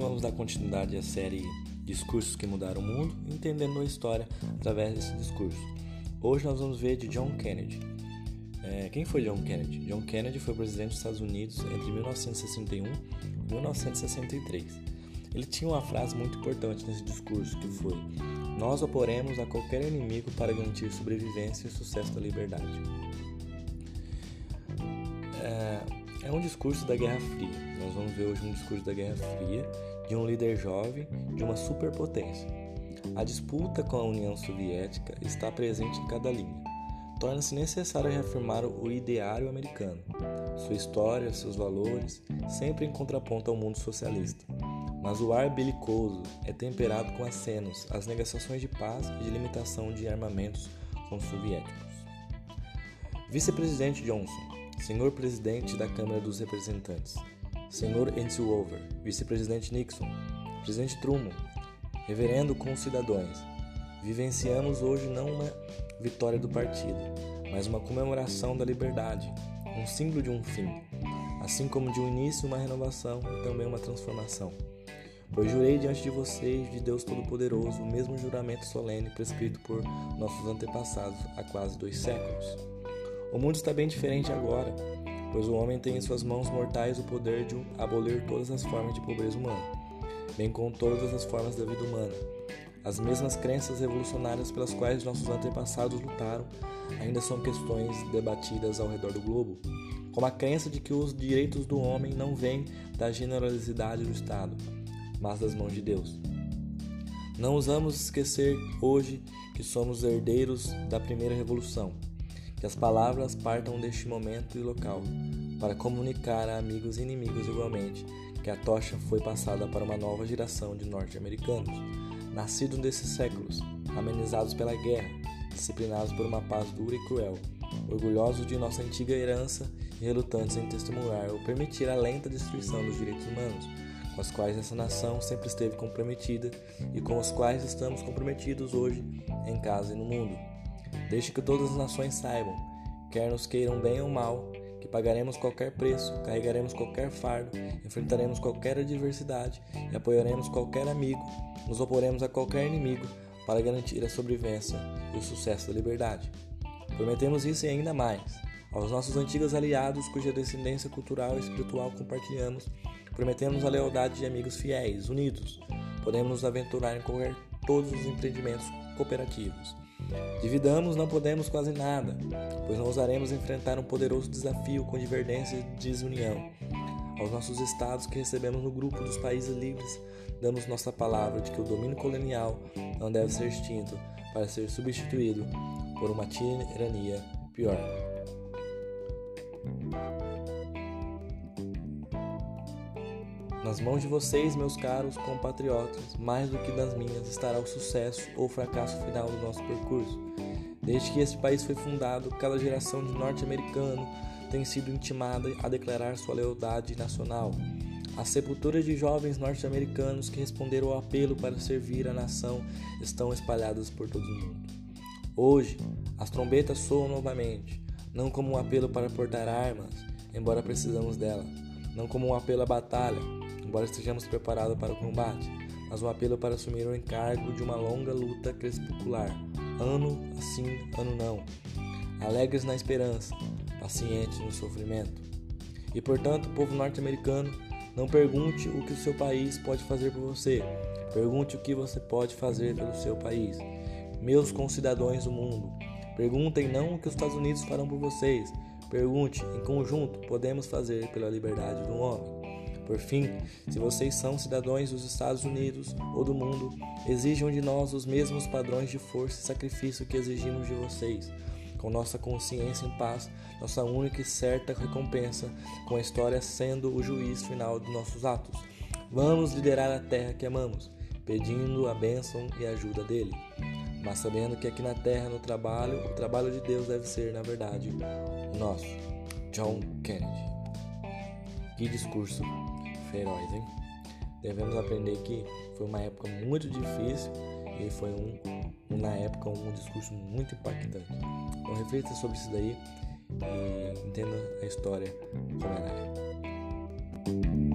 vamos dar continuidade à série Discursos que Mudaram o Mundo, entendendo a história através desse discurso. Hoje nós vamos ver de John Kennedy. É, quem foi John Kennedy? John Kennedy foi presidente dos Estados Unidos entre 1961 e 1963. Ele tinha uma frase muito importante nesse discurso que foi: Nós oporemos a qualquer inimigo para garantir sobrevivência e sucesso da liberdade. É, é um discurso da Guerra Fria. Nós vamos ver hoje um discurso da Guerra Fria de um líder jovem de uma superpotência. A disputa com a União Soviética está presente em cada linha. Torna-se necessário reafirmar o ideário americano, sua história, seus valores, sempre em contraponto ao mundo socialista. Mas o ar belicoso é temperado com acenos às negações de paz e de limitação de armamentos com os soviéticos. Vice-presidente Johnson Senhor Presidente da Câmara dos Representantes, Senhor Entzelhover, Vice-Presidente Nixon, Presidente Truman, Reverendo concidadãos, vivenciamos hoje não uma vitória do partido, mas uma comemoração da liberdade, um símbolo de um fim, assim como de um início uma renovação e também uma transformação. Pois jurei diante de vocês, de Deus Todo-Poderoso, o mesmo juramento solene prescrito por nossos antepassados há quase dois séculos. O mundo está bem diferente agora, pois o homem tem em suas mãos mortais o poder de abolir todas as formas de pobreza humana, bem como todas as formas da vida humana. As mesmas crenças revolucionárias pelas quais nossos antepassados lutaram ainda são questões debatidas ao redor do globo, como a crença de que os direitos do homem não vêm da generosidade do Estado, mas das mãos de Deus. Não usamos esquecer hoje que somos herdeiros da primeira revolução que as palavras partam deste momento e local, para comunicar a amigos e inimigos igualmente que a tocha foi passada para uma nova geração de norte-americanos, nascidos desses séculos, amenizados pela guerra, disciplinados por uma paz dura e cruel, orgulhosos de nossa antiga herança e relutantes em testemunhar ou permitir a lenta destruição dos direitos humanos, com os quais essa nação sempre esteve comprometida e com os quais estamos comprometidos hoje em casa e no mundo. Deixe que todas as nações saibam, quer nos queiram bem ou mal, que pagaremos qualquer preço, carregaremos qualquer fardo, enfrentaremos qualquer adversidade e apoiaremos qualquer amigo, nos oporemos a qualquer inimigo para garantir a sobrevivência e o sucesso da liberdade. Prometemos isso e ainda mais. Aos nossos antigos aliados, cuja descendência cultural e espiritual compartilhamos, prometemos a lealdade de amigos fiéis, unidos. Podemos nos aventurar em correr todos os empreendimentos cooperativos Dividamos não podemos quase nada, pois não ousaremos enfrentar um poderoso desafio com divergência e desunião. Aos nossos estados que recebemos no grupo dos países livres, damos nossa palavra de que o domínio colonial não deve ser extinto para ser substituído por uma tirania pior. Nas mãos de vocês, meus caros compatriotas, mais do que nas minhas, estará o sucesso ou fracasso final do nosso percurso. Desde que este país foi fundado, cada geração de norte-americano tem sido intimada a declarar sua lealdade nacional. As sepulturas de jovens norte-americanos que responderam ao apelo para servir a nação estão espalhadas por todo o mundo. Hoje, as trombetas soam novamente, não como um apelo para portar armas, embora precisamos dela, não como um apelo à batalha, embora estejamos preparados para o combate, mas um apelo para assumir o encargo de uma longa luta crepuscular, ano assim, ano não, alegres na esperança, pacientes no sofrimento. E portanto, povo norte-americano, não pergunte o que o seu país pode fazer por você, pergunte o que você pode fazer pelo seu país. Meus concidadãos do mundo, perguntem não o que os Estados Unidos farão por vocês, pergunte em conjunto podemos fazer pela liberdade do homem. Por fim, se vocês são cidadãos dos Estados Unidos ou do mundo, exijam de nós os mesmos padrões de força e sacrifício que exigimos de vocês. Com nossa consciência em paz, nossa única e certa recompensa, com a história sendo o juiz final de nossos atos. Vamos liderar a terra que amamos, pedindo a bênção e a ajuda dele. Mas sabendo que aqui na terra, no trabalho, o trabalho de Deus deve ser, na verdade, o nosso. John Kennedy. Que discurso heróis, hein? Devemos aprender que foi uma época muito difícil e foi um, um na época um discurso muito impactante. Então reflita sobre isso daí e entenda a história como ela é.